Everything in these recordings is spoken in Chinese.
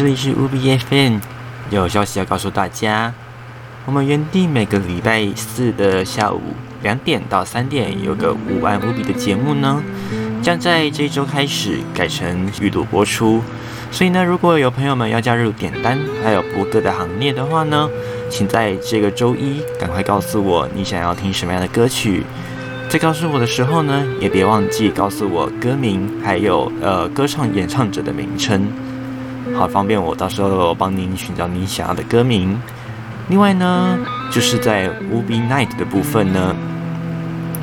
这里是 UBFM，有消息要告诉大家，我们原定每个礼拜四的下午两点到三点有个午安 UB 的节目呢，将在这一周开始改成预录播出，所以呢，如果有朋友们要加入点单还有播歌的行列的话呢，请在这个周一赶快告诉我你想要听什么样的歌曲。在告诉我的时候呢，也别忘记告诉我歌名，还有呃歌唱演唱者的名称，好方便我到时候帮您寻找您想要的歌名。另外呢，就是在 UB Night 的部分呢，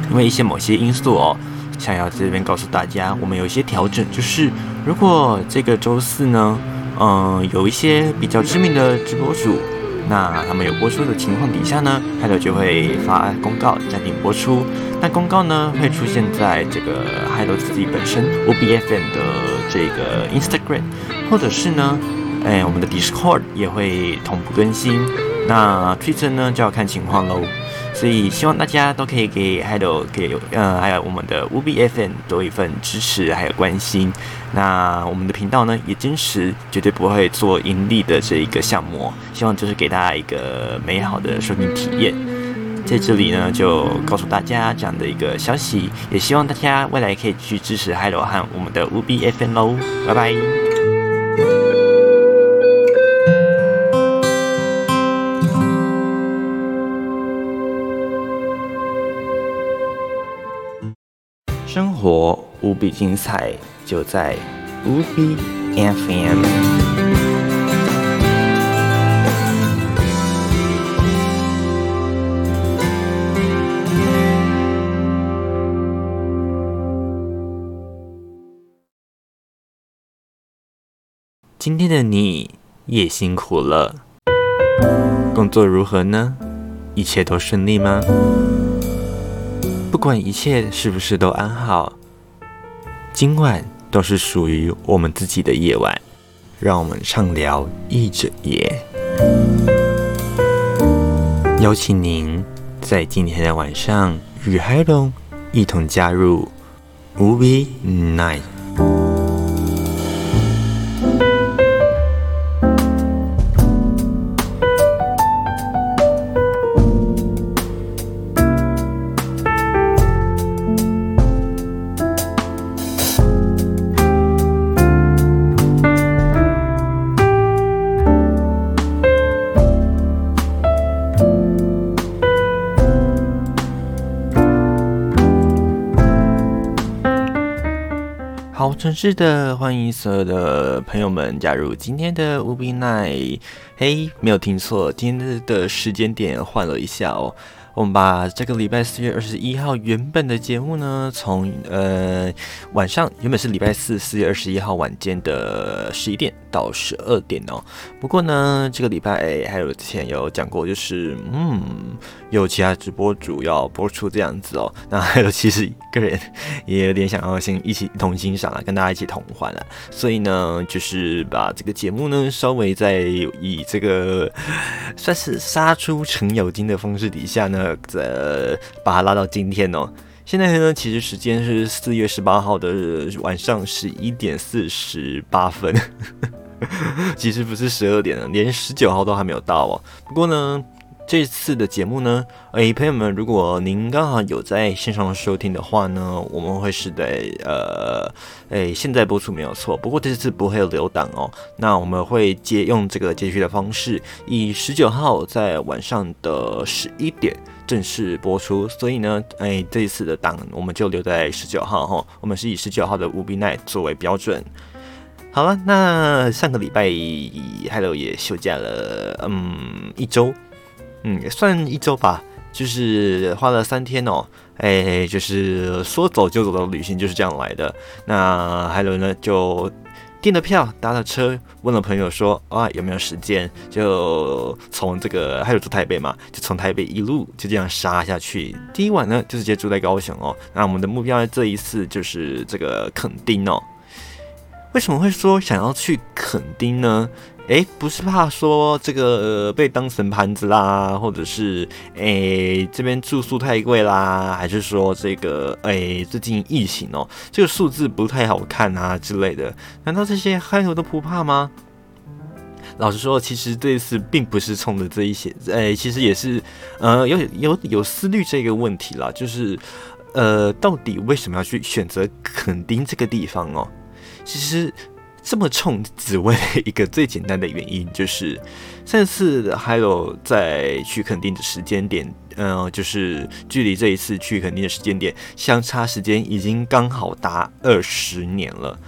因为一些某些因素哦，想要这边告诉大家，我们有一些调整，就是如果这个周四呢，嗯、有一些比较知名的直播主。那他们有播出的情况底下呢开头就会发公告暂停播出。那公告呢会出现在这个 Hello 自己本身 OBFM 的这个 Instagram，或者是呢，哎，我们的 Discord 也会同步更新。那 Twitter 呢就要看情况喽。所以希望大家都可以给 Hello 给呃还有我们的 UBFM 多一份支持还有关心。那我们的频道呢也坚持绝对不会做盈利的这一个项目，希望就是给大家一个美好的收听体验。在这里呢就告诉大家这样的一个消息，也希望大家未来可以继续支持 Hello 和我们的 UBFN 喽，拜拜。生活无比精彩，就在无比 FM。今天的你也辛苦了，工作如何呢？一切都顺利吗？不管一切是不是都安好，今晚都是属于我们自己的夜晚，让我们畅聊一整夜。邀请您在今天的晚上与 Hello 一同加入 UB Night。是，的欢迎所有的朋友们加入今天的无比 Night。嘿，没有听错，今天的时间点换了一下哦。我们把这个礼拜四月二十一号原本的节目呢，从呃晚上原本是礼拜四四月二十一号晚间的十一点到十二点哦。不过呢，这个礼拜还有之前有讲过，就是嗯，有其他直播主要播出这样子哦。那还有其实个人也有点想要先一起同欣赏啊，跟大家一起同欢啊。所以呢，就是把这个节目呢稍微在以这个算是杀出程咬金的方式底下呢。呃，把它拉到今天哦。现在呢，其实时间是四月十八号的晚上十一点四十八分，其实不是十二点了，连十九号都还没有到哦。不过呢。这次的节目呢，诶，朋友们，如果您刚好有在线上收听的话呢，我们会是在呃，诶，现在播出没有错，不过这次不会有留档哦。那我们会接用这个接续的方式，以十九号在晚上的十一点正式播出。所以呢，诶，这一次的档我们就留在十九号哈，我们是以十九号的 UB Night 作为标准。好了，那上个礼拜 Hello 也休假了，嗯，一周。嗯，也算一周吧，就是花了三天哦，哎，就是说走就走的旅行就是这样来的。那还有呢，就订了票，搭了车，问了朋友说啊有没有时间，就从这个还有住台北嘛，就从台北一路就这样杀下去。第一晚呢就直接住在高雄哦。那我们的目标呢这一次就是这个垦丁哦。为什么会说想要去垦丁呢？诶，不是怕说这个、呃、被当成盘子啦，或者是诶这边住宿太贵啦，还是说这个诶最近疫情哦，这个数字不太好看啊之类的？难道这些海友都不怕吗？老实说，其实这次并不是冲着这一些，诶，其实也是呃有有有思虑这个问题啦，就是呃到底为什么要去选择垦丁这个地方哦？其实。这么冲，只为了一个最简单的原因，就是上次还有在去垦丁的时间点，嗯、就是距离这一次去垦丁的时间点相差时间已经刚好达二十年了。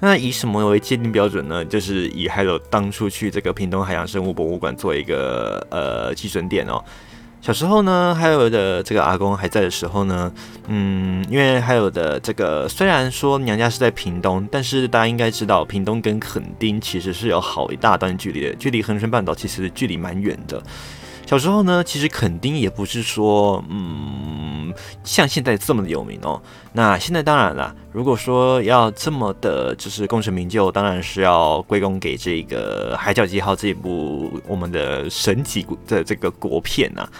那以什么为界定标准呢？就是以还有当初去这个屏东海洋生物博物馆做一个呃基准点哦。小时候呢，还有的这个阿公还在的时候呢，嗯，因为还有的这个虽然说娘家是在屏东，但是大家应该知道，屏东跟垦丁其实是有好一大段距离的，距离恒春半岛其实距离蛮远的。小时候呢，其实肯定也不是说，嗯，像现在这么的有名哦。那现在当然了，如果说要这么的，就是功成名就，当然是要归功给这个《海角七号》这一部我们的神级的这个国片呐、啊。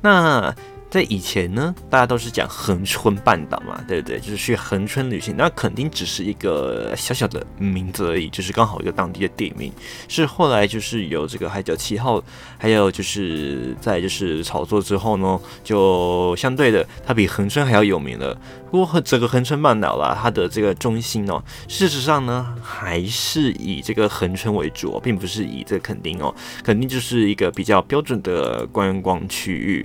那。在以前呢，大家都是讲恒春半岛嘛，对不对？就是去恒春旅行，那肯定只是一个小小的名字而已，就是刚好一个当地的地名。是后来就是有这个海角七号，还有就是在就是炒作之后呢，就相对的它比恒春还要有名了。不过整个恒春半岛啦，它的这个中心哦，事实上呢还是以这个恒春为主，并不是以这肯定哦，肯定就是一个比较标准的观光区域。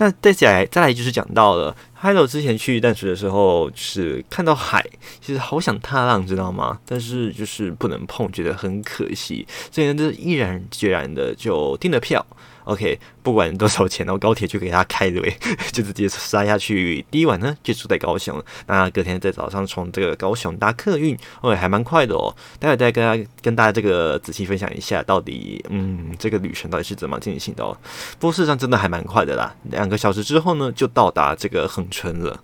那再来再来就是讲到了，Hello 之前去淡水的时候，就是看到海，其实好想踏浪，知道吗？但是就是不能碰，觉得很可惜，所以呢，就毅然决然的就订了票。OK，不管多少钱，然后高铁就给他开对，就直接杀下去。第一晚呢就住在高雄，那隔天在早上从这个高雄搭客运，哦，还蛮快的哦。待会再跟大家跟大家这个仔细分享一下，到底嗯这个旅程到底是怎么进行的哦。不过事实上真的还蛮快的啦，两个小时之后呢就到达这个横村了。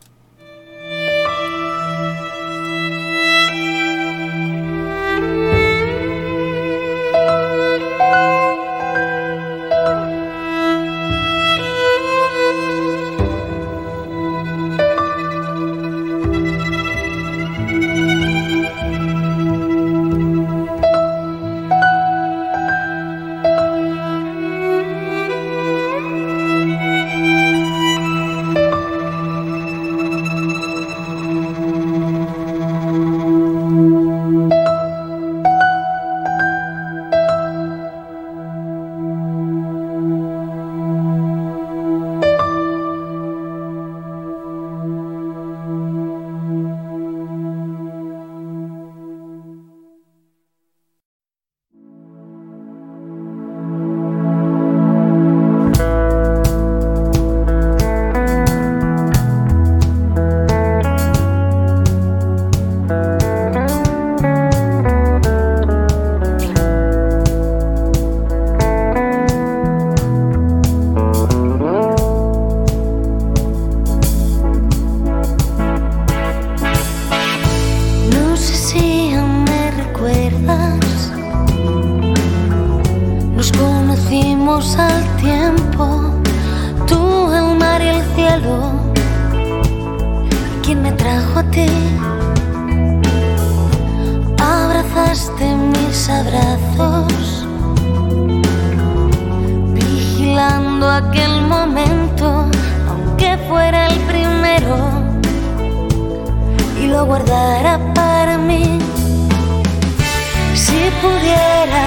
pudiera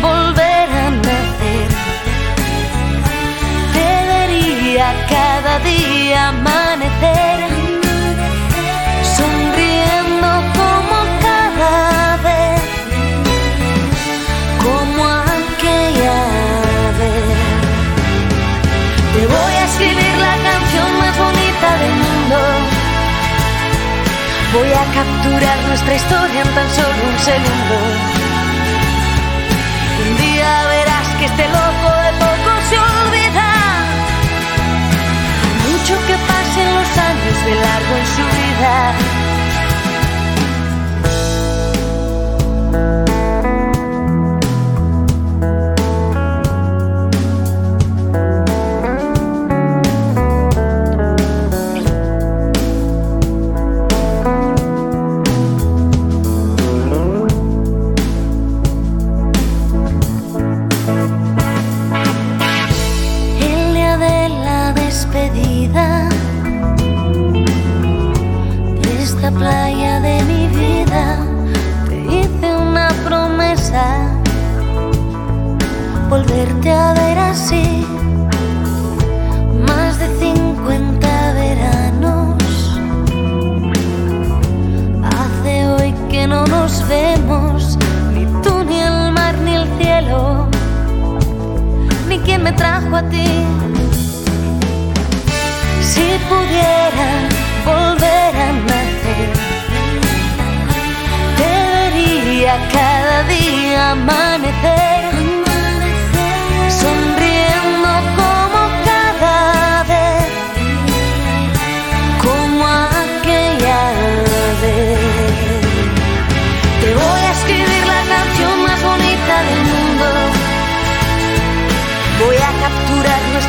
volver a nacer, te vería cada día amanecer, sonriendo como cada vez, como aquella vez. Te voy a escribir la canción más bonita del mundo. Voy a capturar nuestra historia en tan solo un segundo. de largo en su vida. volverte a ver así. Más de 50 veranos. Hace hoy que no nos vemos, ni tú, ni el mar, ni el cielo, ni quien me trajo a ti. Si pudiera volver a nacer, te vería cada día amanecer.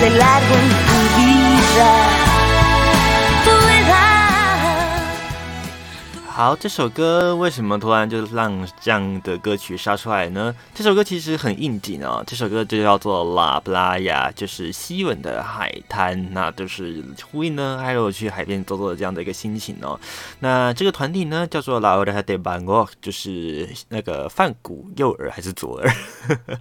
de largo en tu vida. 好，这首歌为什么突然就让这样的歌曲杀出来呢？这首歌其实很应景哦，这首歌就叫做《La Playa》，就是西吻的海滩，那就是呼应呢，还有去海边走走的这样的一个心情哦。那这个团体呢叫做 La Oreja de b a n g o 就是那个梵谷右耳还是左耳？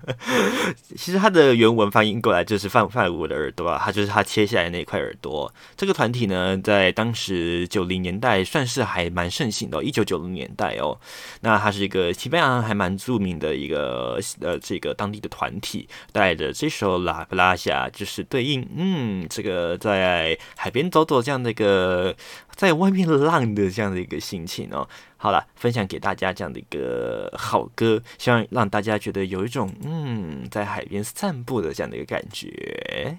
其实它的原文翻译过来就是梵梵谷的耳朵啊，它就是它切下来那一块耳朵。这个团体呢，在当时九零年代算是还蛮盛行。到一九九零年代哦，那它是一个西班牙还蛮著名的一个呃这个当地的团体，带着这首《拉布拉夏》就是对应嗯这个在海边走走这样的一个在外面浪的这样的一个心情哦。好了，分享给大家这样的一个好歌，希望让大家觉得有一种嗯在海边散步的这样的一个感觉。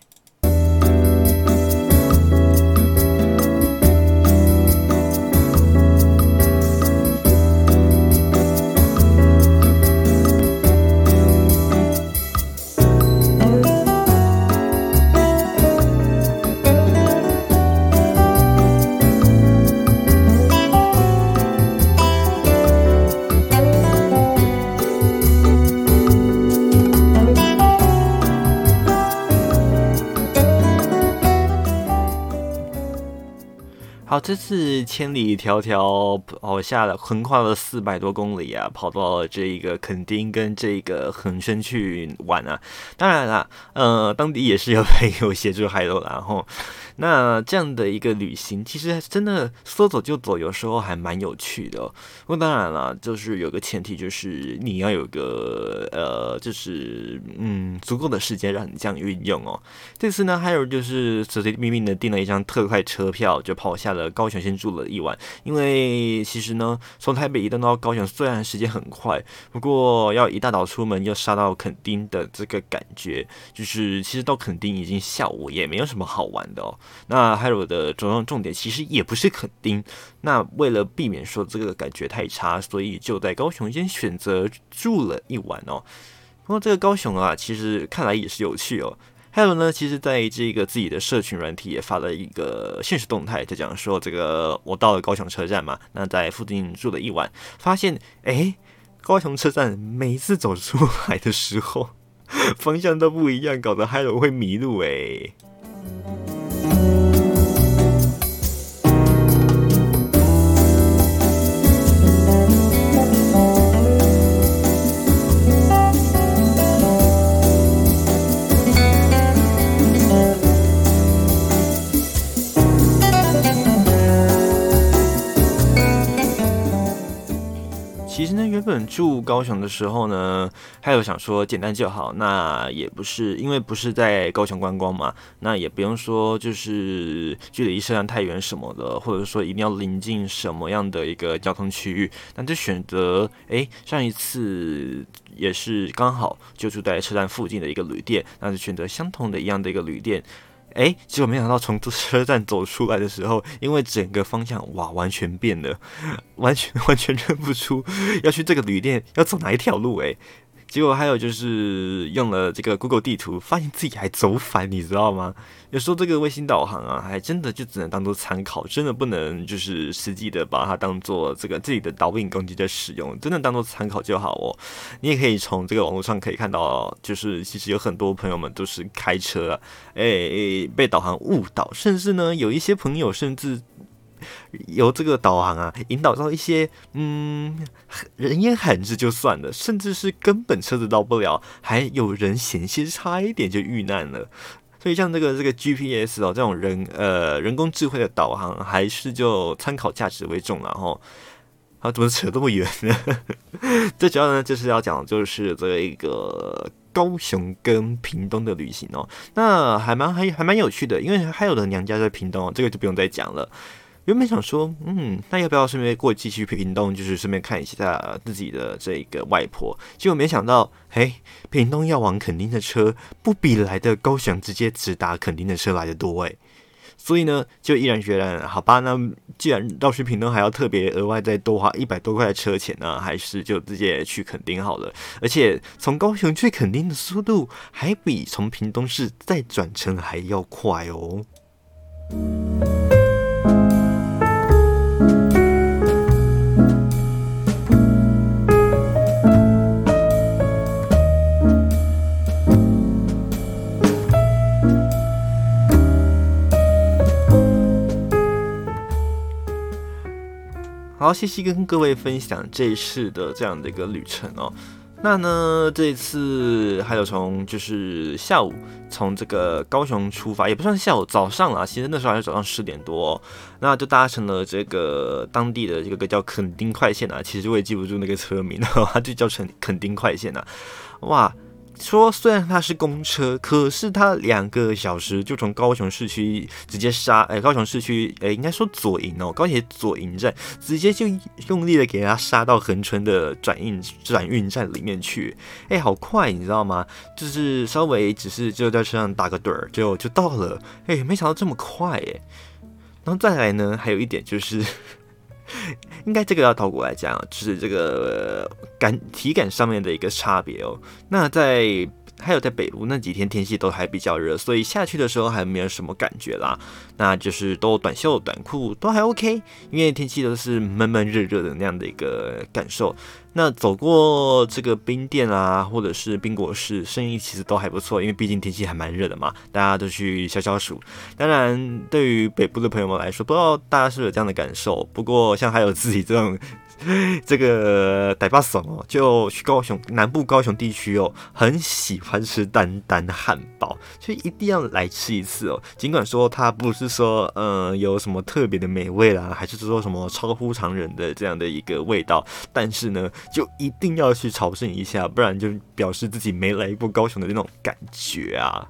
这次千里迢迢跑下了，横跨了四百多公里啊，跑到了这个垦丁跟这个恒生去玩啊。当然啦，呃，当地也是有朋友协助海螺，然后。那这样的一个旅行，其实真的说走就走，有时候还蛮有趣的哦。不过当然了，就是有个前提，就是你要有个呃，就是嗯，足够的时间让你这样运用哦。这次呢，还有就是随随便便的订了一张特快车票，就跑下了高雄，先住了一晚。因为其实呢，从台北移动到高雄，虽然时间很快，不过要一大早出门，要杀到垦丁的这个感觉，就是其实到垦丁已经下午，也没有什么好玩的哦。那还有的着重重点其实也不是垦丁，那为了避免说这个感觉太差，所以就在高雄先选择住了一晚哦。不过这个高雄啊，其实看来也是有趣哦。还有呢，其实在这个自己的社群软体也发了一个现实动态，就讲说这个我到了高雄车站嘛，那在附近住了一晚，发现诶，高雄车站每一次走出来的时候 方向都不一样，搞得海螺会迷路诶。其实呢，原本住高雄的时候呢，还有想说简单就好，那也不是，因为不是在高雄观光嘛，那也不用说就是距离车站太远什么的，或者说一定要临近什么样的一个交通区域，那就选择诶，上一次也是刚好就住在车站附近的一个旅店，那就选择相同的一样的一个旅店。哎，结果没想到从车站走出来的时候，因为整个方向哇完全变了，完全 完全认不出要去这个旅店要走哪一条路哎。结果还有就是用了这个 Google 地图，发现自己还走反，你知道吗？有时候这个卫星导航啊，还真的就只能当做参考，真的不能就是实际的把它当做这个自己的导引工具在使用，真的当做参考就好哦。你也可以从这个网络上可以看到，就是其实有很多朋友们都是开车啊，哎、被导航误导，甚至呢有一些朋友甚至由这个导航啊引导到一些嗯人烟罕至就算了，甚至是根本车子到不了，还有人险些差一点就遇难了。所以像这个这个 GPS 哦，这种人呃人工智慧的导航，还是就参考价值为重，然后啊，怎么扯这么远呢？最主要呢就是要讲就是这一个高雄跟屏东的旅行哦，那还蛮还还蛮有趣的，因为还有的娘家在屏东，这个就不用再讲了。原本想说，嗯，那要不要顺便过继续屏东，就是顺便看一下自己的这个外婆？结果没想到，嘿，屏东要往垦丁的车，不比来的高雄直接直达垦丁的车来的多诶。所以呢，就毅然决然，好吧，那既然绕去屏东还要特别额外再多花一百多块的车钱呢，还是就直接去垦丁好了。而且从高雄去垦丁的速度，还比从屏东市再转乘还要快哦。好，谢谢跟各位分享这一次的这样的一个旅程哦。那呢，这一次还有从就是下午从这个高雄出发，也不算下午，早上啊。其实那时候还是早上十点多哦，那就搭乘了这个当地的这个叫垦丁快线啊。其实我也记不住那个车名，它就叫成垦丁快线啊。哇！说虽然它是公车，可是它两个小时就从高雄市区直接杀，哎，高雄市区，哎，应该说左营哦，高铁左营站直接就用力的给它杀到恒春的转运转运站里面去，哎，好快，你知道吗？就是稍微只是就在车上打个盹儿就就到了，哎，没想到这么快，哎，然后再来呢，还有一点就是。应该这个要倒过来讲，就是这个感体感上面的一个差别哦。那在还有在北部那几天天气都还比较热，所以下去的时候还没有什么感觉啦。那就是都短袖短裤都还 OK，因为天气都是闷闷热热的那样的一个感受。那走过这个冰店啊，或者是冰果室，生意其实都还不错，因为毕竟天气还蛮热的嘛，大家都去消消暑。当然，对于北部的朋友们来说，不知道大家是不是有这样的感受。不过，像还有自己这种。这个台北省哦，就去高雄南部高雄地区哦，很喜欢吃丹丹汉堡，就一定要来吃一次哦。尽管说它不是说嗯、有什么特别的美味啦，还是说什么超乎常人的这样的一个味道，但是呢，就一定要去朝圣一下，不然就表示自己没来过高雄的那种感觉啊。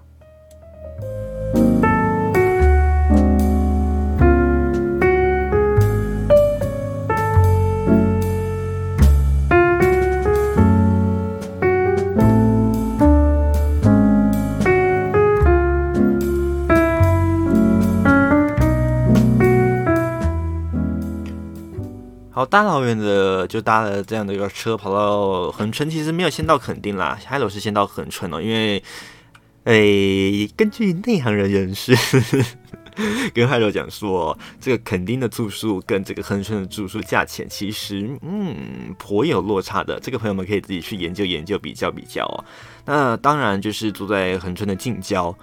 大老远的就搭了这样的一个车跑到恒春，其实没有先到垦丁啦，海螺是先到恒春哦，因为，诶，根据内行人人士 跟海螺讲说，这个垦丁的住宿跟这个恒春的住宿价钱其实嗯颇有落差的，这个朋友们可以自己去研究研究比较比较哦。那当然就是住在恒春的近郊。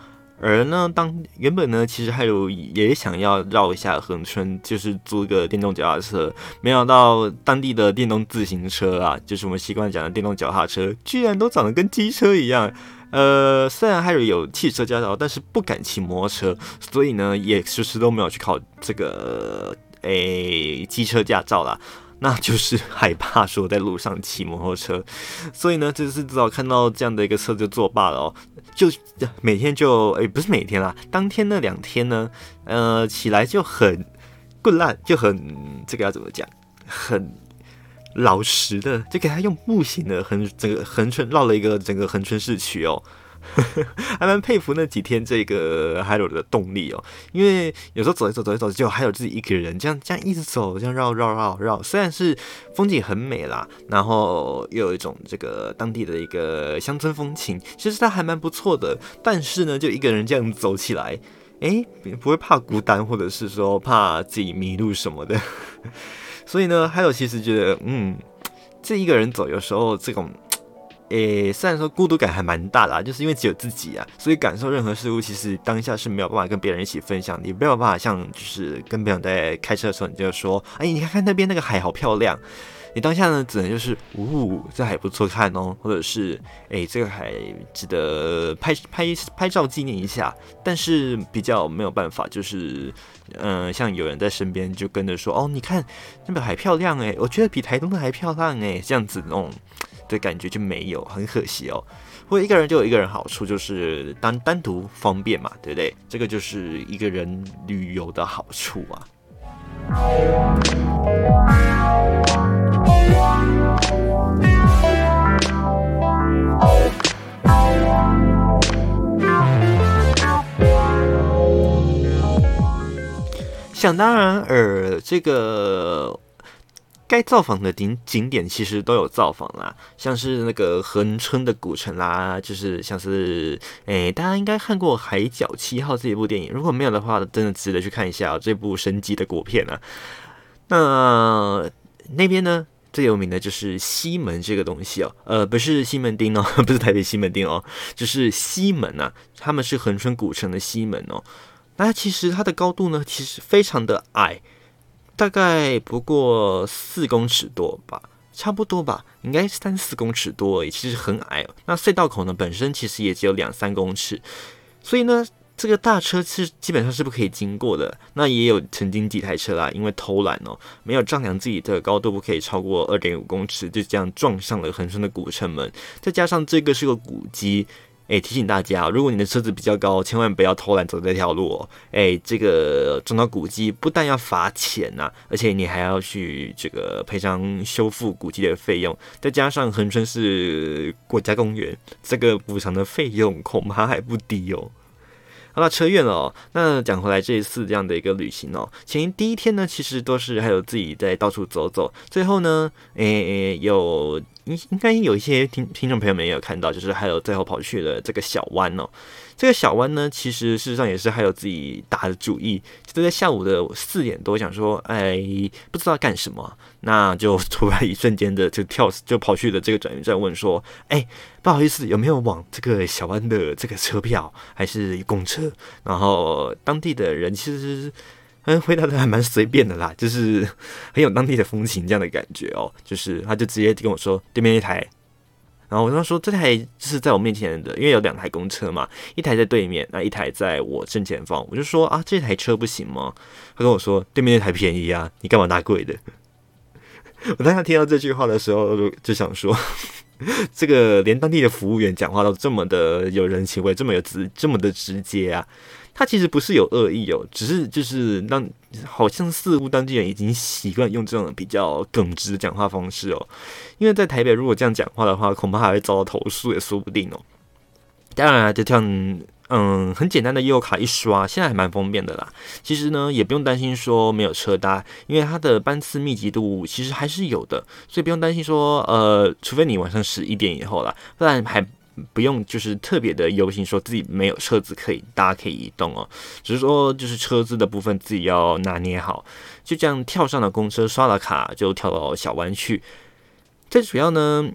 而呢，当原本呢，其实还有也想要绕一下恒春，就是租个电动脚踏车，没想到当地的电动自行车啊，就是我们习惯讲的电动脚踏车，居然都长得跟机车一样。呃，虽然还有有汽车驾照，但是不敢骑摩托车，所以呢，也迟迟都没有去考这个诶机车驾照啦。那就是害怕说在路上骑摩托车，所以呢，这次至少看到这样的一个车就作罢了哦。就每天就诶、不是每天啦，当天那两天呢，呃，起来就很棍烂，就很这个要怎么讲，很老实的，就给他用步行的横整个横村绕了一个整个横村市区哦。还蛮佩服那几天这个海螺的动力哦。因为有时候走一走，走一走，就还有自己一个人这样这样一直走，这样绕绕绕绕。虽然是风景很美啦，然后又有一种这个当地的一个乡村风情，其实它还蛮不错的。但是呢，就一个人这样走起来，诶，不会怕孤单，或者是说怕自己迷路什么的。所以呢，还有其实觉得，嗯，这一个人走，有时候这种。诶，虽然说孤独感还蛮大的，就是因为只有自己啊，所以感受任何事物，其实当下是没有办法跟别人一起分享。你没有办法像就是跟朋友在开车的时候，你就说，哎，你看看那边那个海好漂亮。你当下呢，只能就是，呜，这海不错看哦，或者是，哎，这个海值得拍拍拍照纪念一下。但是比较没有办法，就是，嗯、像有人在身边就跟着说，哦，你看那边海漂亮诶，我觉得比台东的还漂亮诶，这样子那种。的感觉就没有，很可惜哦。或者一个人就有一个人好处，就是单单独方便嘛，对不对？这个就是一个人旅游的好处啊。想当然尔，这个。该造访的景景点其实都有造访啦，像是那个恒春的古城啦，就是像是诶，大家应该看过《海角七号》这一部电影，如果没有的话，真的值得去看一下这部神级的国片啊。那那边呢，最有名的就是西门这个东西哦，呃，不是西门町哦，不是台北西门町哦，就是西门呐，他们是恒春古城的西门哦。那其实它的高度呢，其实非常的矮。大概不过四公尺多吧，差不多吧，应该三四公尺多而已，其实很矮。那隧道口呢，本身其实也只有两三公尺，所以呢，这个大车是基本上是不可以经过的。那也有曾经几台车啦，因为偷懒哦，没有丈量自己的高度不可以超过二点五公尺，就这样撞上了恒春的古城门。再加上这个是个古迹。哎，提醒大家，如果你的车子比较高，千万不要偷懒走这条路哦。哎，这个撞到古迹不但要罚钱呐、而且你还要去这个赔偿修复古迹的费用，再加上恒春是国家公园，这个补偿的费用恐怕还不低哦。好了，车院了哦。那讲回来，这一次这样的一个旅行哦，前第一天呢，其实都是还有自己在到处走走，最后呢，诶，有。应应该有一些听听众朋友们也有看到，就是还有最后跑去了这个小湾哦。这个小湾呢，其实事实上也是还有自己打的主意，就在下午的四点多，想说，哎，不知道干什么，那就突然一瞬间的就跳，就跑去了这个转运站问说，哎，不好意思，有没有往这个小湾的这个车票，还是公车？然后当地的人其实。嗯，回答的还蛮随便的啦，就是很有当地的风情这样的感觉哦。就是他就直接跟我说对面一台，然后我跟他说这台就是在我面前的，因为有两台公车嘛，一台在对面，那一台在我正前方。我就说啊，这台车不行吗？他跟我说对面那台便宜啊，你干嘛拿贵的？我当时听到这句话的时候，就想说，这个连当地的服务员讲话都这么的有人情味，这么有直，这么的直接啊。他其实不是有恶意哦，只是就是让好像似乎当地人已经习惯用这种比较耿直的讲话方式哦。因为在台北，如果这样讲话的话，恐怕还会遭到投诉也说不定哦。当然，啊就像嗯，很简单的悠游卡一刷，现在还蛮方便的啦。其实呢，也不用担心说没有车搭，因为它的班次密集度其实还是有的，所以不用担心说呃，除非你晚上十一点以后啦，不然还。不用，就是特别的忧心，说自己没有车子可以大家，可以移动哦。只是说，就是车子的部分自己要拿捏好。就这样跳上了公车，刷了卡，就跳到小湾去。最主要呢，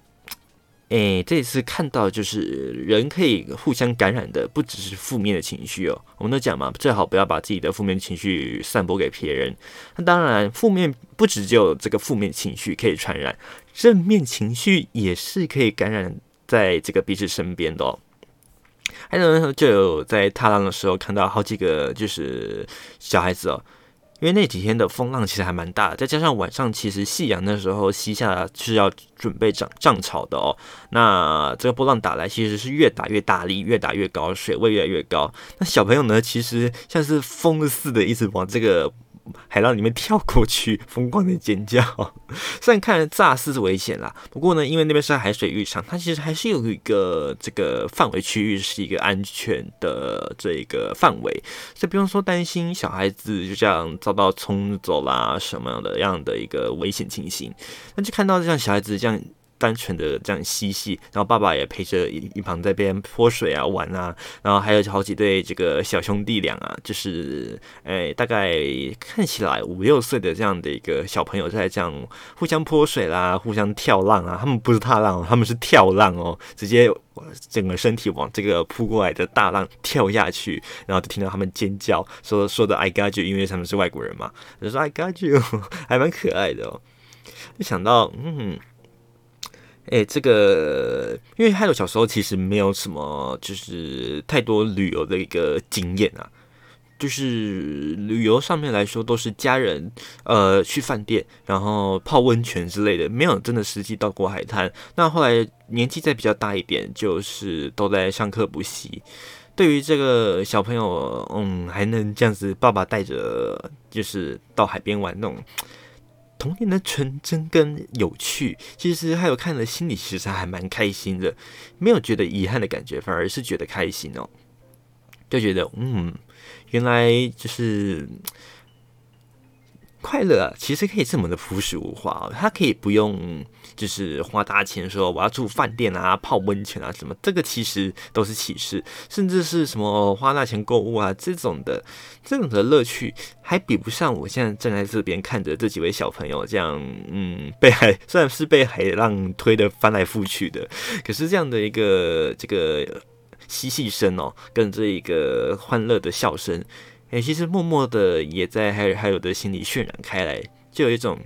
诶，这次看到就是人可以互相感染的，不只是负面的情绪哦。我们都讲嘛，最好不要把自己的负面情绪散播给别人。那当然，负面不只只有这个负面情绪可以传染，正面情绪也是可以感染。在这个彼此身边的哦，还有呢，就有在踏浪的时候看到好几个就是小孩子哦，因为那几天的风浪其实还蛮大，再加上晚上其实夕阳的时候西下是要准备涨涨潮的哦，那这个波浪打来其实是越打越大力，越打越高，水位越来越高。那小朋友呢，其实像是疯似的一直往这个海浪里面跳过去，疯狂的尖叫。虽然看着乍似是危险啦，不过呢，因为那边是海水浴场，它其实还是有一个这个范围区域是一个安全的这个范围，所以不用说担心小孩子就这样遭到冲走啦什么样的样的一个危险情形。那就看到这样小孩子这样。单纯的这样嬉戏，然后爸爸也陪着一一旁在边泼水啊玩啊，然后还有好几对这个小兄弟俩啊，就是诶大概看起来五六岁的这样的一个小朋友在这样互相泼水啦，互相跳浪啊，他们不是踏浪，他们是跳浪哦，直接整个身体往这个扑过来的大浪跳下去，然后就听到他们尖叫，说说的 I got you，因为他们是外国人嘛，就说 I got you，还蛮可爱的哦，就想到嗯。哎，这个，因为海洛小时候其实没有什么，就是太多旅游的一个经验啊，就是旅游上面来说，都是家人呃去饭店，然后泡温泉之类的，没有真的实际到过海滩。那后来年纪再比较大一点，就是都在上课补习。对于这个小朋友，嗯，还能这样子，爸爸带着就是到海边玩那种。童年的纯真跟有趣，其实还有看了心里其实还蛮开心的，没有觉得遗憾的感觉，反而是觉得开心哦，就觉得嗯，原来就是。快乐，其实可以这么的朴实无华哦，它可以不用就是花大钱说我要住饭店啊、泡温泉啊什么，这个其实都是启示，甚至是什么花大钱购物啊这种的这种的乐趣，还比不上我现在站在这边看着这几位小朋友这样，嗯，被海虽然是被海浪推得翻来覆去的，可是这样的一个这个嬉戏声哦，跟这一个欢乐的笑声。哎，其实默默的也在还有还有的心里渲染开来，就有一种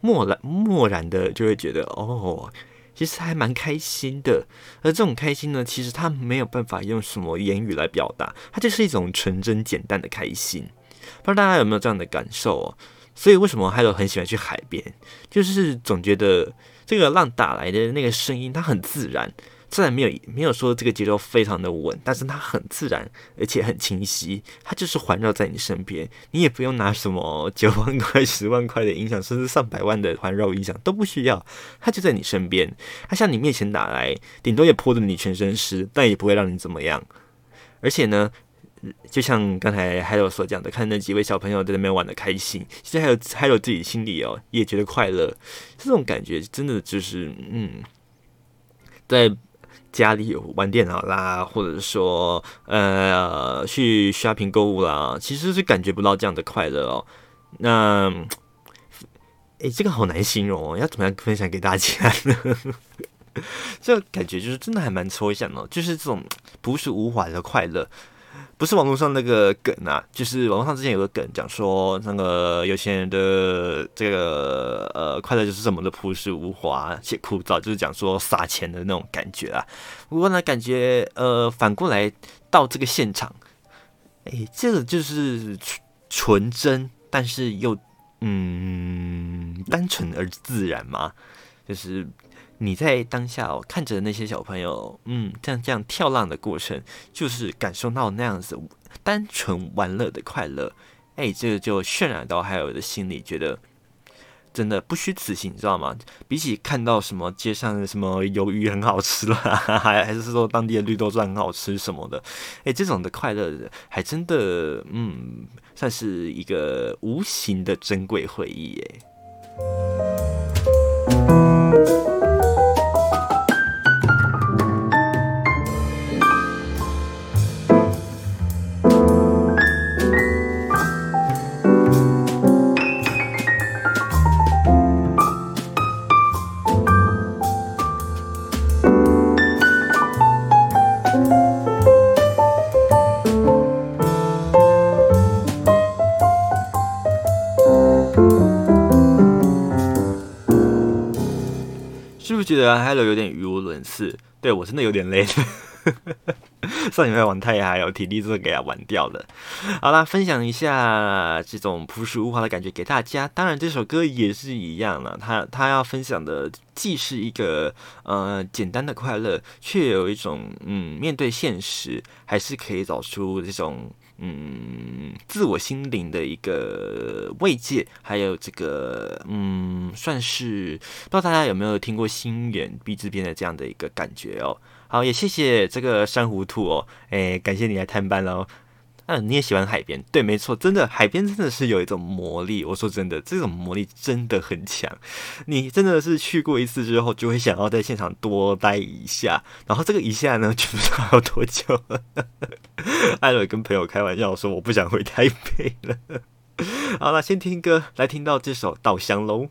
漠然漠然的，就会觉得哦，其实还蛮开心的。而这种开心呢，其实他没有办法用什么言语来表达，它就是一种纯真简单的开心。不知道大家有没有这样的感受哦？所以为什么还有很喜欢去海边？就是总觉得这个浪打来的那个声音，它很自然。虽然没有没有说这个节奏非常的稳，但是它很自然，而且很清晰，它就是环绕在你身边，你也不用拿什么九万块、十万块的音响，甚至上百万的环绕音响都不需要，它就在你身边，它向你面前打来，顶多也泼得你全身湿，但也不会让你怎么样。而且呢，就像刚才还有所讲的，看那几位小朋友在那边玩得开心，其实还有还有自己心里哦也觉得快乐，这种感觉真的就是嗯，在。家里有玩电脑啦，或者说呃去 shopping 购物啦，其实是感觉不到这样的快乐哦。那诶、这个好难形容哦，要怎么样分享给大家呢？这感觉就是真的还蛮抽象的，就是这种朴实无华的快乐。不是网络上那个梗啊，就是网络上之前有个梗讲说，那个有钱人的这个呃快乐就是这么的朴实无华且枯燥，就是讲说撒钱的那种感觉啊。不过呢，感觉呃反过来到这个现场，哎，这个就是纯真，但是又嗯单纯而自然嘛，就是。你在当下哦，看着那些小朋友，嗯，这样这样跳浪的过程，就是感受到那样子单纯玩乐的快乐，哎，这个就渲染到还有的心里，觉得真的不虚此行，你知道吗？比起看到什么街上的什么鱿鱼很好吃啦，还还是说当地的绿豆砖很好吃什么的，哎，这种的快乐还真的，嗯，算是一个无形的珍贵回忆，哎。觉得 Hello 有点语无伦次，对，我真的有点累了。上礼拜玩太嗨，有体力都给它玩掉了。好啦，分享一下这种朴实无华的感觉给大家。当然，这首歌也是一样了。他他要分享的既是一个呃简单的快乐，却有一种嗯面对现实还是可以找出这种嗯自我心灵的一个慰藉，还有这个嗯算是不知道大家有没有听过心远毕志编的这样的一个感觉哦。好，也谢谢这个珊瑚兔哦，诶，感谢你来探班喽。嗯、你也喜欢海边？对，没错，真的海边真的是有一种魔力。我说真的，这种魔力真的很强。你真的是去过一次之后，就会想要在现场多待一下。然后这个一下呢，就不知道要多久了。艾瑞跟朋友开玩笑说，我不想回台北了。好了，先听歌，来听到这首《稻香喽》。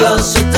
美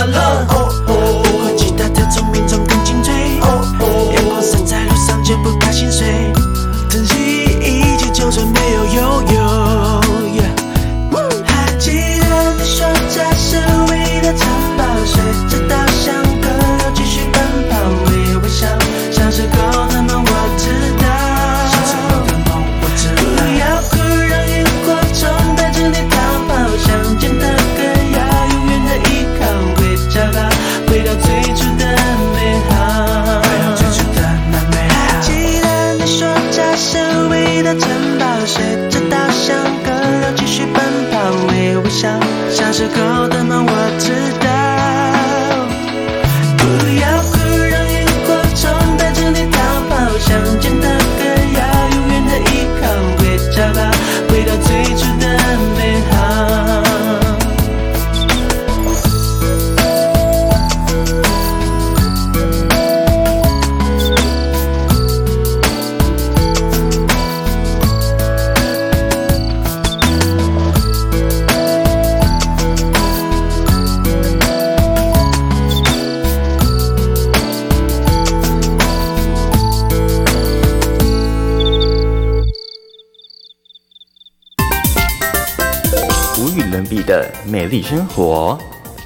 生活，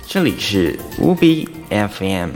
这里是 UB FM。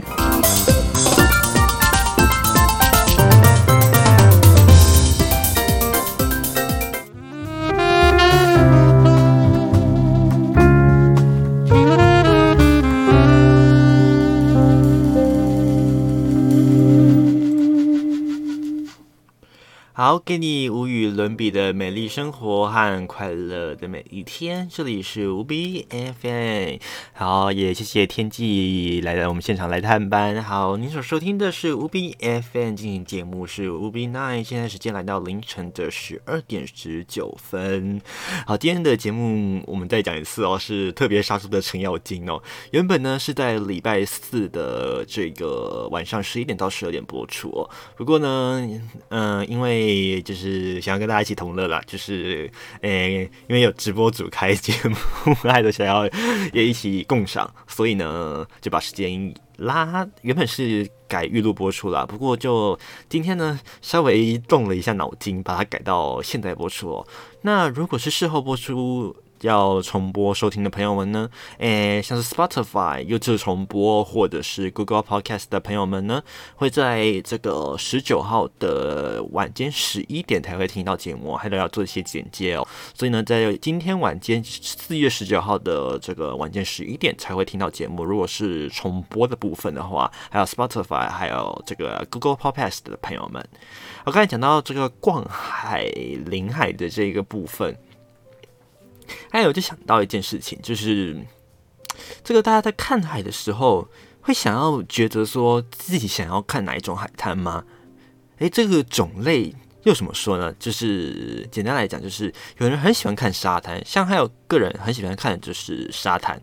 好，给你无与伦比的美丽生活和快乐的每一天。这里是无比 FM。好，也谢谢天际来到我们现场来探班。好，您所收听的是无比 FM 进行节目是无比 Night。现在时间来到凌晨的十二点十九分。好，今天的节目我们再讲一次哦，是特别杀出的程咬金哦。原本呢是在礼拜四的这个晚上十一点到十二点播出哦。不过呢，嗯、因为就是想要跟大家一起同乐啦，就是诶、因为有直播组开节目，爱都想要也一起共赏，所以呢就把时间拉，原本是改预录播出啦，不过就今天呢稍微动了一下脑筋，把它改到现在播出哦。那如果是事后播出，要重播收听的朋友们呢，诶，像是 Spotify 优质重播，或者是 Google Podcast 的朋友们呢，会在这个十九号的晚间十一点才会听到节目，还得要做一些简介哦。所以呢，在今天晚间四月十九号的这个晚间十一点才会听到节目。如果是重播的部分的话，还有 Spotify，还有这个 Google Podcast 的朋友们，我刚才讲到这个逛海临海的这个部分。还有，就想到一件事情，就是这个大家在看海的时候，会想要觉得说自己想要看哪一种海滩吗？诶，这个种类又怎么说呢？就是简单来讲，就是有人很喜欢看沙滩，像还有个人很喜欢看就是沙滩。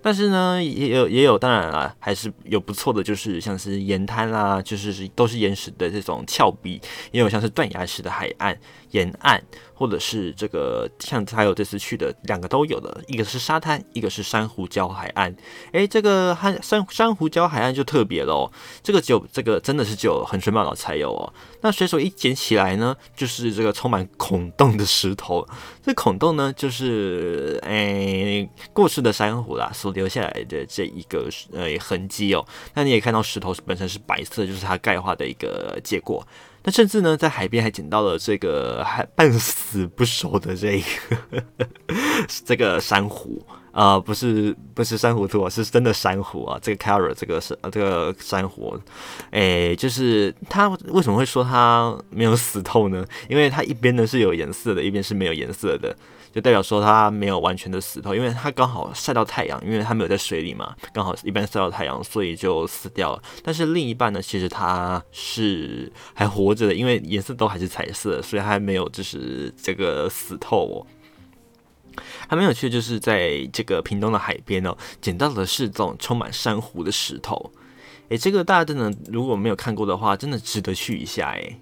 但是呢，也有也有，当然了，还是有不错的，就是像是岩滩啦，就是都是岩石的这种峭壁，也有像是断崖式的海岸沿岸，或者是这个像还有这次去的两个都有的，一个是沙滩，一个是珊瑚礁海岸。诶，这个珊珊珊瑚礁海岸就特别喽，这个只有这个真的是只有横水半岛才有哦。那随手一捡起来呢，就是这个充满孔洞的石头。这孔洞呢，就是诶过世的珊瑚啦所。留下来的这一个呃痕迹哦，那你也看到石头本身是白色，就是它钙化的一个结果。那甚至呢，在海边还捡到了这个还半死不熟的这个 这个珊瑚。啊、不是不是珊瑚兔，是真的珊瑚啊。这个 carrot 这个是这个珊瑚，哎，就是它为什么会说它没有死透呢？因为它一边呢是有颜色的，一边是没有颜色的。就代表说它没有完全的死透，因为它刚好晒到太阳，因为它没有在水里嘛，刚好一半晒到太阳，所以就死掉了。但是另一半呢，其实它是还活着的，因为颜色都还是彩色，所以还没有就是这个死透哦。还蛮有趣的，就是在这个屏东的海边哦，捡到的是这种充满珊瑚的石头。诶，这个大家真的如果没有看过的话，真的值得去一下诶。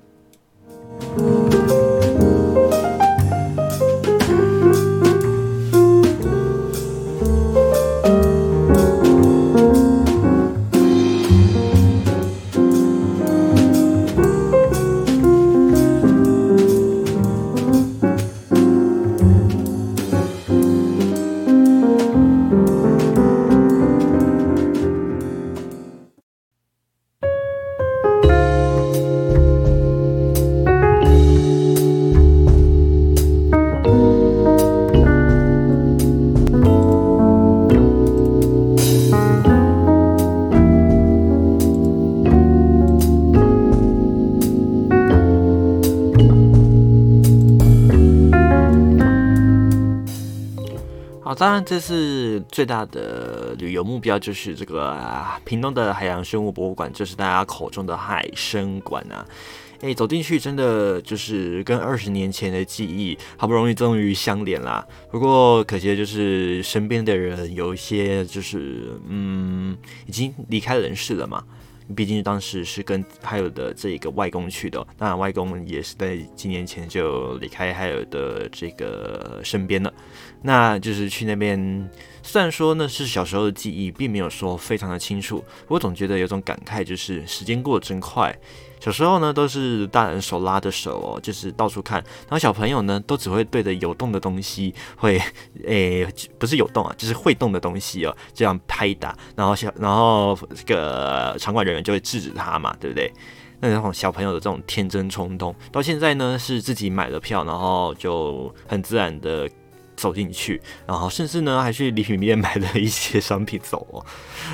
这次最大的旅游目标就是这个啊，屏东的海洋生物博物馆，就是大家口中的海生馆啊。诶，走进去真的就是跟二十年前的记忆好不容易终于相连啦。不过可惜的就是身边的人有一些就是嗯，已经离开人世了嘛。毕竟当时是跟海尔的这个外公去的，当然外公也是在几年前就离开海尔的这个身边了。那就是去那边，虽然说那是小时候的记忆，并没有说非常的清楚，我总觉得有种感慨，就是时间过得真快。小时候呢，都是大人手拉着手哦，就是到处看。然后小朋友呢，都只会对着有动的东西会，诶，不是有动啊，就是会动的东西哦，这样拍打。然后小，然后这个场馆人员就会制止他嘛，对不对？那种小朋友的这种天真冲动，到现在呢，是自己买了票，然后就很自然的走进去，然后甚至呢，还去礼品店买了一些商品走哦。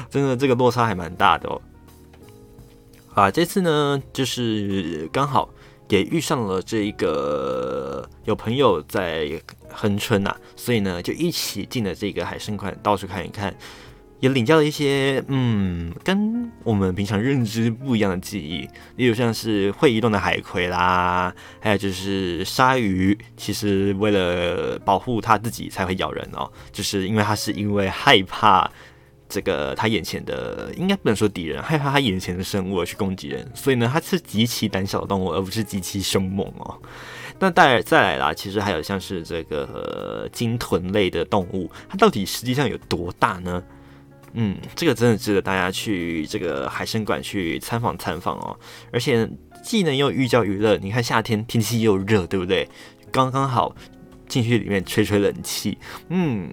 真的，这个落差还蛮大的哦。啊，这次呢，就是刚好也遇上了这一个有朋友在恒春呐，所以呢就一起进了这个海生馆，到处看一看。也领教了一些，嗯，跟我们平常认知不一样的记忆，例如像是会移动的海葵啦，还有就是鲨鱼，其实为了保护它自己才会咬人哦，就是因为它是因为害怕这个他眼前的，应该不能说敌人，害怕他眼前的生物而去攻击人，所以呢，它是极其胆小的动物，而不是极其凶猛哦。那再再来啦，其实还有像是这个鲸豚类的动物，它到底实际上有多大呢？嗯，这个真的值得大家去这个海生馆去参访参访哦，而且既能又寓教于乐。你看夏天天气又热，对不对？刚刚好进去里面吹吹冷气，嗯，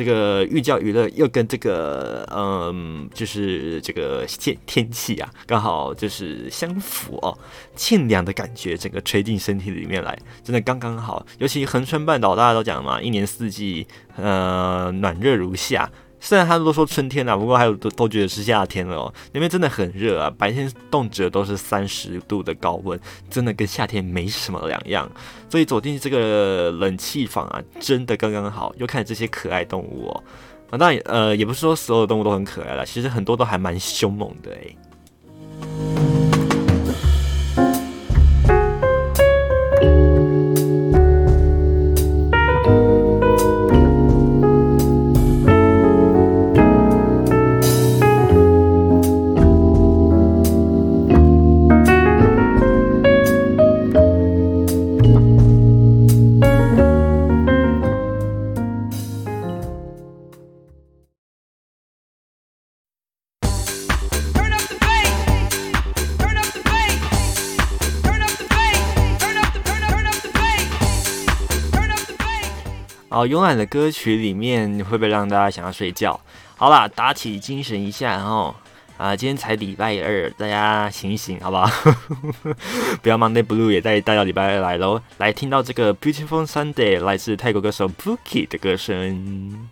这个寓教于乐又跟这个嗯，就是这个天天气啊，刚好就是相符哦，沁凉的感觉整个吹进身体里面来，真的刚刚好。尤其恒春半岛，大家都讲嘛，一年四季呃暖热如夏。虽然他们都说春天了，不过还有都都觉得是夏天了哦。那边真的很热啊，白天动辄都是三十度的高温，真的跟夏天没什么两样。所以走进这个冷气房啊，真的刚刚好。又看这些可爱动物哦，啊，当然呃，也不是说所有动物都很可爱了，其实很多都还蛮凶猛的诶。好，慵懒的歌曲里面会不会让大家想要睡觉？好啦，打起精神一下，然后啊，今天才礼拜二，大家醒醒，好不好？不要 Monday Blue 也带带到礼拜二来喽。来听到这个 Beautiful Sunday，来自泰国歌手 Pookie 的歌声。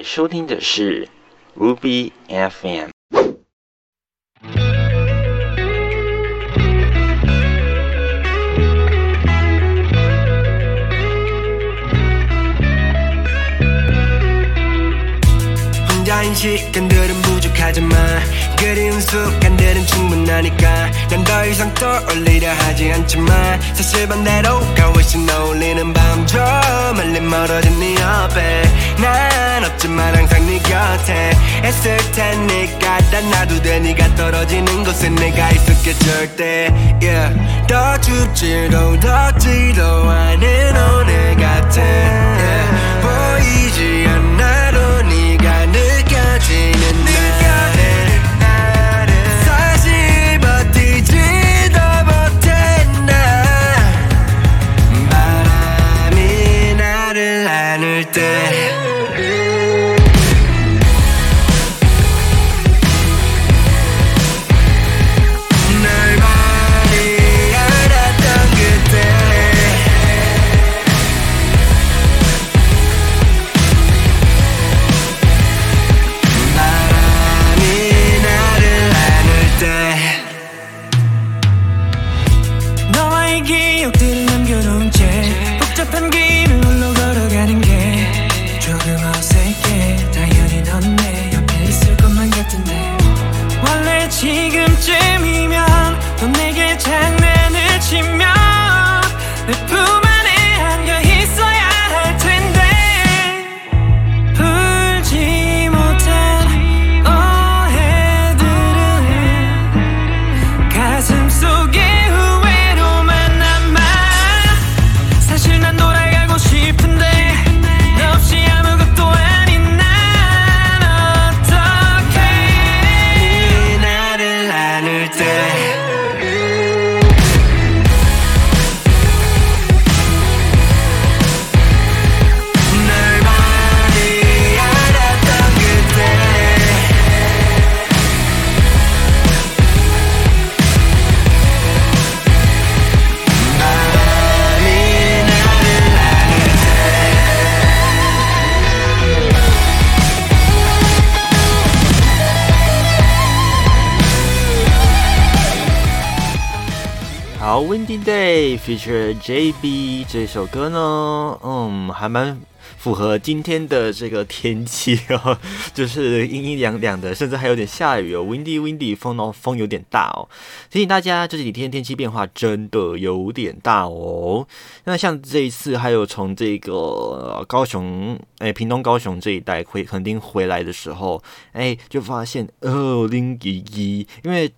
在收听的是 Ruby FM。시간들은부족 하지만그리운 순간들은 충분하니까 난 더 이상 떠올리려 하지 않지만 사실 반대로가 훨씬 어울리는 밤좀 멀리 멀어진 네 옆에 난 없지만 항상 네 곁에 애쓸 테니까 다 놔도 돼. 네가 떨어지는 곳에 내가 있을게 절대. Yeah. 더 춥지도 덥지도 않은 오늘 같아 않을 때 是 JB 这首歌呢，嗯，还蛮符合今天的这个天气哦，就是阴阴凉凉的，甚至还有点下雨哦，windy windy 风哦，风有点大哦。提醒大家，这几天天气变化真的有点大哦。那像这一次，还有从这个高雄，哎，屏东高雄这一带回垦丁回来的时候，哎，就发现哦，冷一一，因为。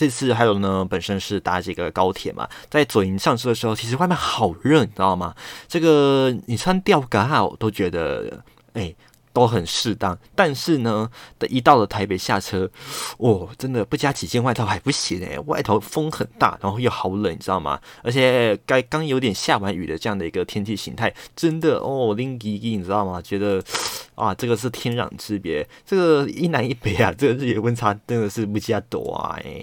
这次还有呢，本身是搭这个高铁嘛，在左营上车的时候，其实外面好热，你知道吗？这个你穿吊嘎我都觉得，哎，都很适当。但是呢，一到了台北下车，哦，真的不加几件外套还不行哎，外头风很大，然后又好冷，你知道吗？而且该刚有点下完雨的这样的一个天气形态，真的哦，冷滴滴，你知道吗？觉得啊，这个是天壤之别，这个一南一北啊，这个日夜温差真的是不加多啊，哎。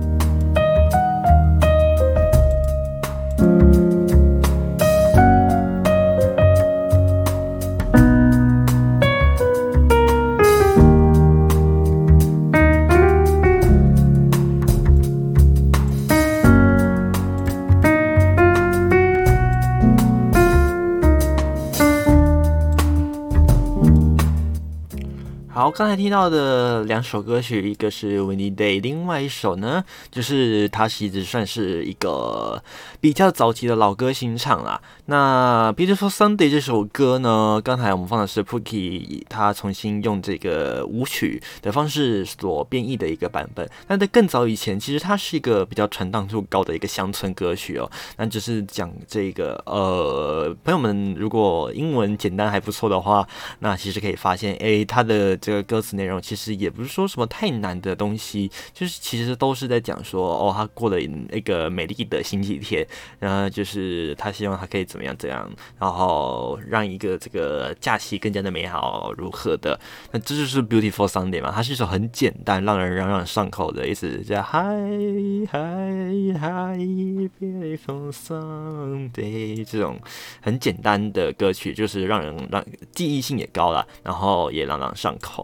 好，刚才听到的两首歌曲，一个是《Windy Day》，另外一首呢，就是它其实算是一个比较早期的老歌新唱啦。那《Beautiful Sunday》这首歌呢，刚才我们放的是 Pookie 他重新用这个舞曲的方式所编译的一个版本。那在更早以前，其实它是一个比较传荡度高的一个乡村歌曲哦。那就是讲这个呃，朋友们如果英文简单还不错的话，那其实可以发现，哎，它的这个。个歌词内容其实也不是说什么太难的东西，就是其实都是在讲说，哦，他过了一个美丽的星期天，然后就是他希望他可以怎么样怎样，然后让一个这个假期更加的美好如何的。那这就是 Beautiful Sunday 嘛，它是一首很简单、让人朗朗上口的意思，叫 Hi Hi Hi Beautiful Sunday 这种很简单的歌曲，就是让人让记忆性也高了，然后也朗朗上口。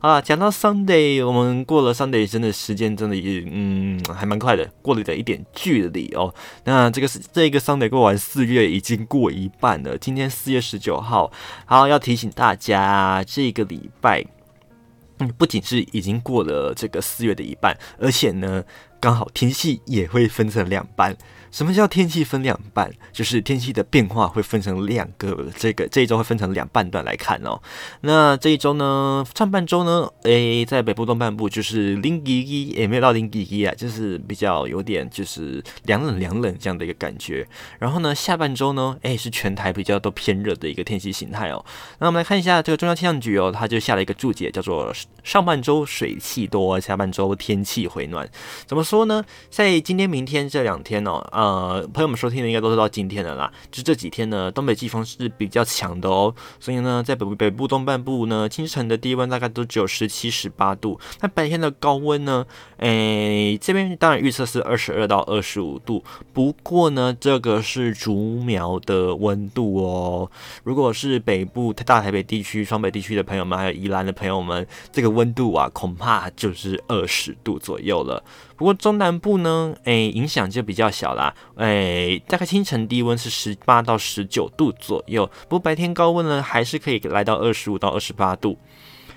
啊，讲到 Sunday，我们过了 Sunday，真的时间真的也嗯还蛮快的，过了的一点距离哦。那这个是这个 Sunday 过完，四月已经过一半了。今天四月十九号，好，要提醒大家，这个礼拜，嗯，不仅是已经过了这个四月的一半，而且呢，刚好天气也会分成两半。什么叫天气分两半？就是天气的变化会分成两个，这个这一周会分成两半段来看哦。那这一周呢，上半周呢，诶，在北部东半部就是零几几，也没有到零几几啊，就是比较有点就是凉冷凉冷这样的一个感觉。然后呢，下半周呢，诶，是全台比较都偏热的一个天气形态哦。那我们来看一下这个中央气象局哦，它就下了一个注解，叫做上半周水气多，下半周天气回暖。怎么说呢？在今天、明天这两天哦。呃，朋友们收听的应该都是到今天的啦。就这几天呢，东北季风是比较强的哦，所以呢，在北北部东半部呢，清晨的低温大概都只有十七、十八度。那白天的高温呢，诶，这边当然预测是二十二到二十五度。不过呢，这个是竹苗的温度哦。如果是北部大台北地区、双北地区的朋友们，还有宜兰的朋友们，这个温度啊，恐怕就是二十度左右了。不过中南部呢，诶，影响就比较小啦，诶，大概清晨低温是十八到十九度左右，不过白天高温呢，还是可以来到二十五到二十八度。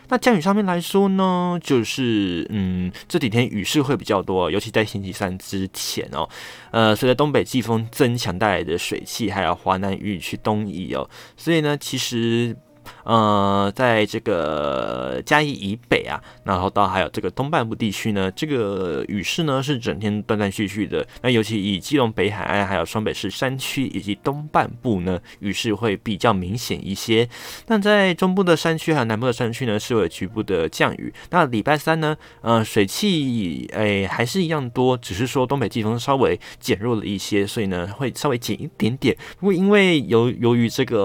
那降雨上面来说呢，就是嗯，这几天雨势会比较多，尤其在星期三之前哦，呃，随着东北季风增强带来的水汽，还有华南雨区东移哦，所以呢，其实。呃，在这个嘉义以北啊，然后到还有这个东半部地区呢，这个雨势呢是整天断断续续的。那尤其以基隆北海岸、还有双北市山区以及东半部呢，雨势会比较明显一些。那在中部的山区还有南部的山区呢，是有局部的降雨。那礼拜三呢，呃，水汽诶还是一样多，只是说东北季风稍微减弱了一些，所以呢会稍微减一点点。不过因为由由于这个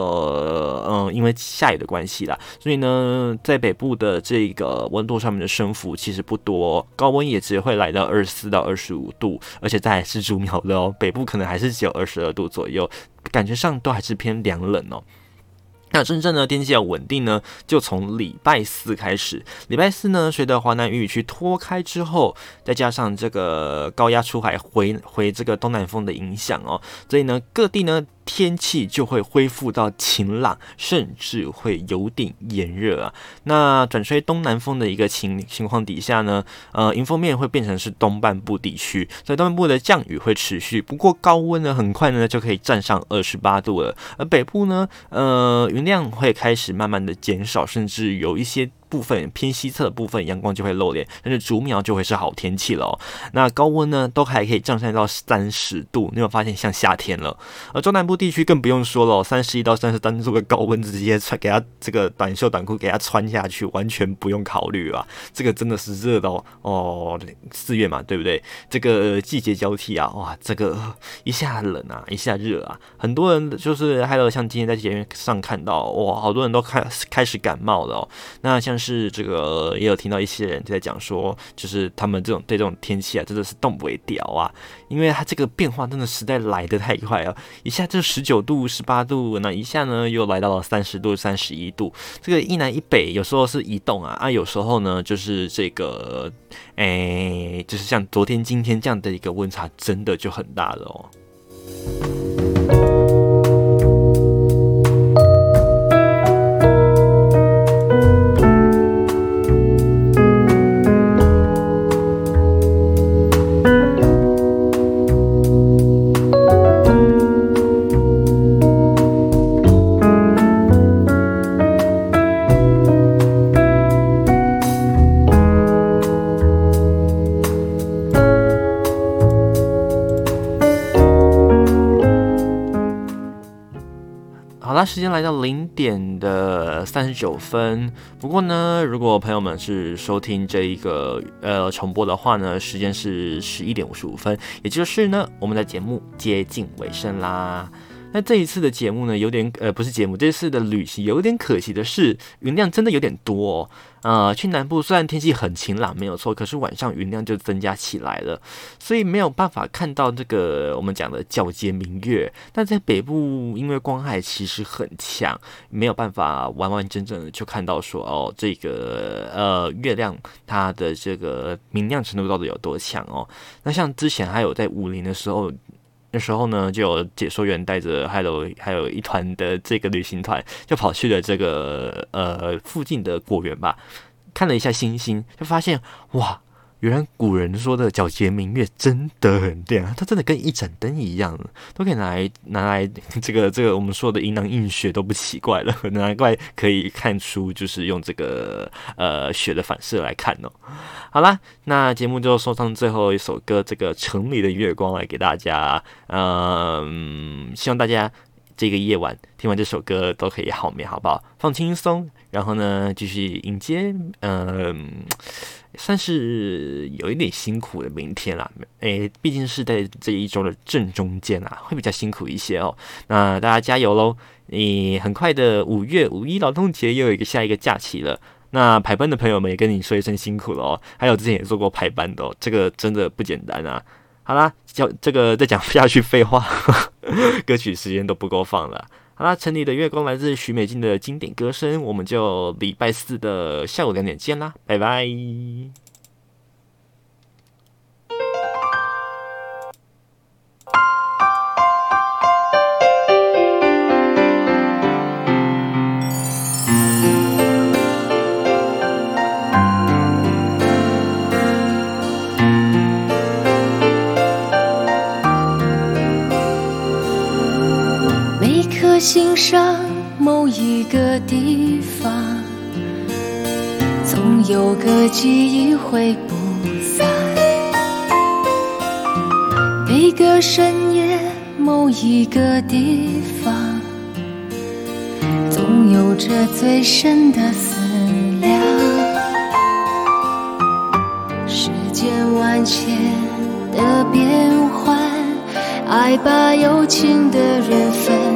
呃，因为下雨的关系啦，所以呢，在北部的这个温度上面的升幅其实不多，高温也只会来到二十四到二十五度，而且在是竹苗的哦，北部可能还是只有二十二度左右，感觉上都还是偏凉冷哦。那真正的天气要稳定呢，就从礼拜四开始。礼拜四呢，随着华南雨区脱开之后，再加上这个高压出海回回这个东南风的影响哦，所以呢，各地呢。天气就会恢复到晴朗，甚至会有点炎热啊。那转吹东南风的一个情情况底下呢，呃，迎风面会变成是东半部地区，所以东半部的降雨会持续。不过高温呢，很快呢就可以站上二十八度了。而北部呢，呃，云量会开始慢慢的减少，甚至有一些。部分偏西侧的部分阳光就会露脸，但是竹苗就会是好天气了哦。那高温呢，都还可以上升到三十度，你有发现像夏天了。而中南部地区更不用说了，三十一到三十三度的高温，直接穿给他这个短袖短裤给他穿下去，完全不用考虑啊。这个真的是热到哦，四月嘛，对不对？这个季节交替啊，哇，这个一下冷啊，一下热啊，很多人就是还有像今天在节目上看到，哇，好多人都开开始感冒了哦。那像。但是这个也有听到一些人就在讲说，就是他们这种对这种天气啊，真的是动不了啊，因为它这个变化真的实在来得太快啊，一下就十九度、十八度，那一下呢又来到了三十度、三十一度，这个一南一北有时候是移动啊，啊有时候呢就是这个，哎，就是像昨天、今天这样的一个温差，真的就很大了哦。时间来到零点的三十九分。不过呢，如果朋友们是收听这一个呃重播的话呢，时间是十一点五十五分，也就是呢，我们的节目接近尾声啦。那这一次的节目呢，有点呃，不是节目，这次的旅行有点可惜的是，云量真的有点多哦。呃，去南部虽然天气很晴朗，没有错，可是晚上云量就增加起来了，所以没有办法看到这个我们讲的皎洁明月。但在北部，因为光害其实很强，没有办法完完整整的就看到说哦，这个呃月亮它的这个明亮程度到底有多强哦。那像之前还有在武陵的时候。那时候呢，就有解说员带着还有还有一团的这个旅行团，就跑去了这个呃附近的果园吧，看了一下星星，就发现哇。原来古人说的皎洁明月真的很亮，它真的跟一盏灯一样，都可以拿来拿来这个这个我们说的阴囊映雪都不奇怪了，难怪可以看出就是用这个呃雪的反射来看哦。好啦，那节目就送上最后一首歌，这个城里的月光来给大家，嗯，希望大家这个夜晚听完这首歌都可以好眠，好不好？放轻松，然后呢继续迎接嗯。算是有一点辛苦的明天啦，诶，毕竟是在这一周的正中间啊，会比较辛苦一些哦。那大家加油喽！你很快的五月五一劳动节又有一个下一个假期了。那排班的朋友们也跟你说一声辛苦了哦。还有之前也做过排班的哦，这个真的不简单啊。好啦，叫这个再讲不下去废话，歌曲时间都不够放了。好啦，城里的月光来自许美静的经典歌声，我们就礼拜四的下午两点见啦，拜拜。心上某一个地方，总有个记忆挥不散。每个深夜，某一个地方，总有着最深的思量。世间万千的变幻，爱把有情的人分。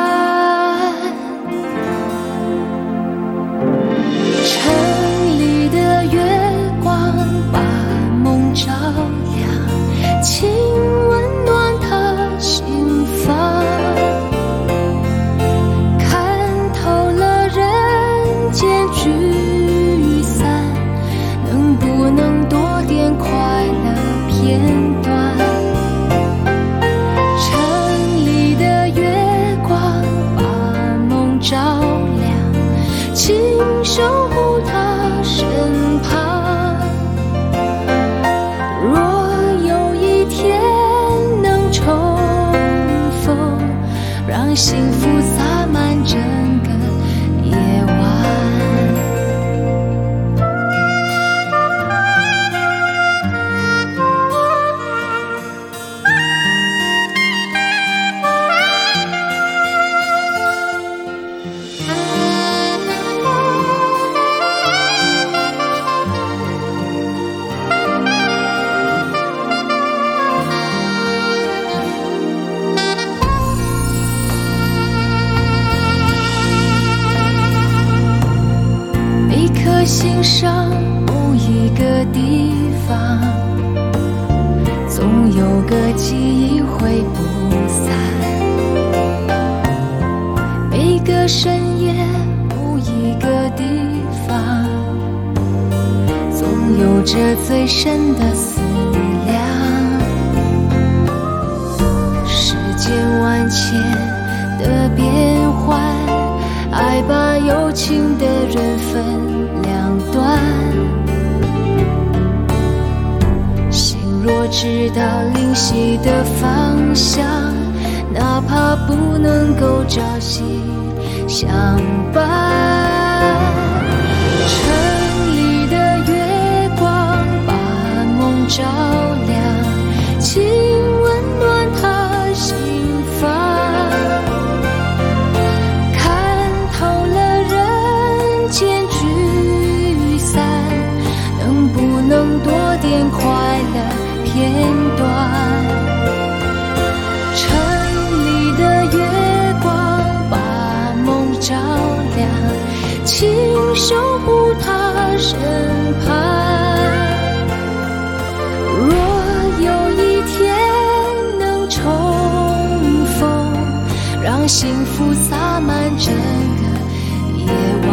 幸福洒满整个夜晚。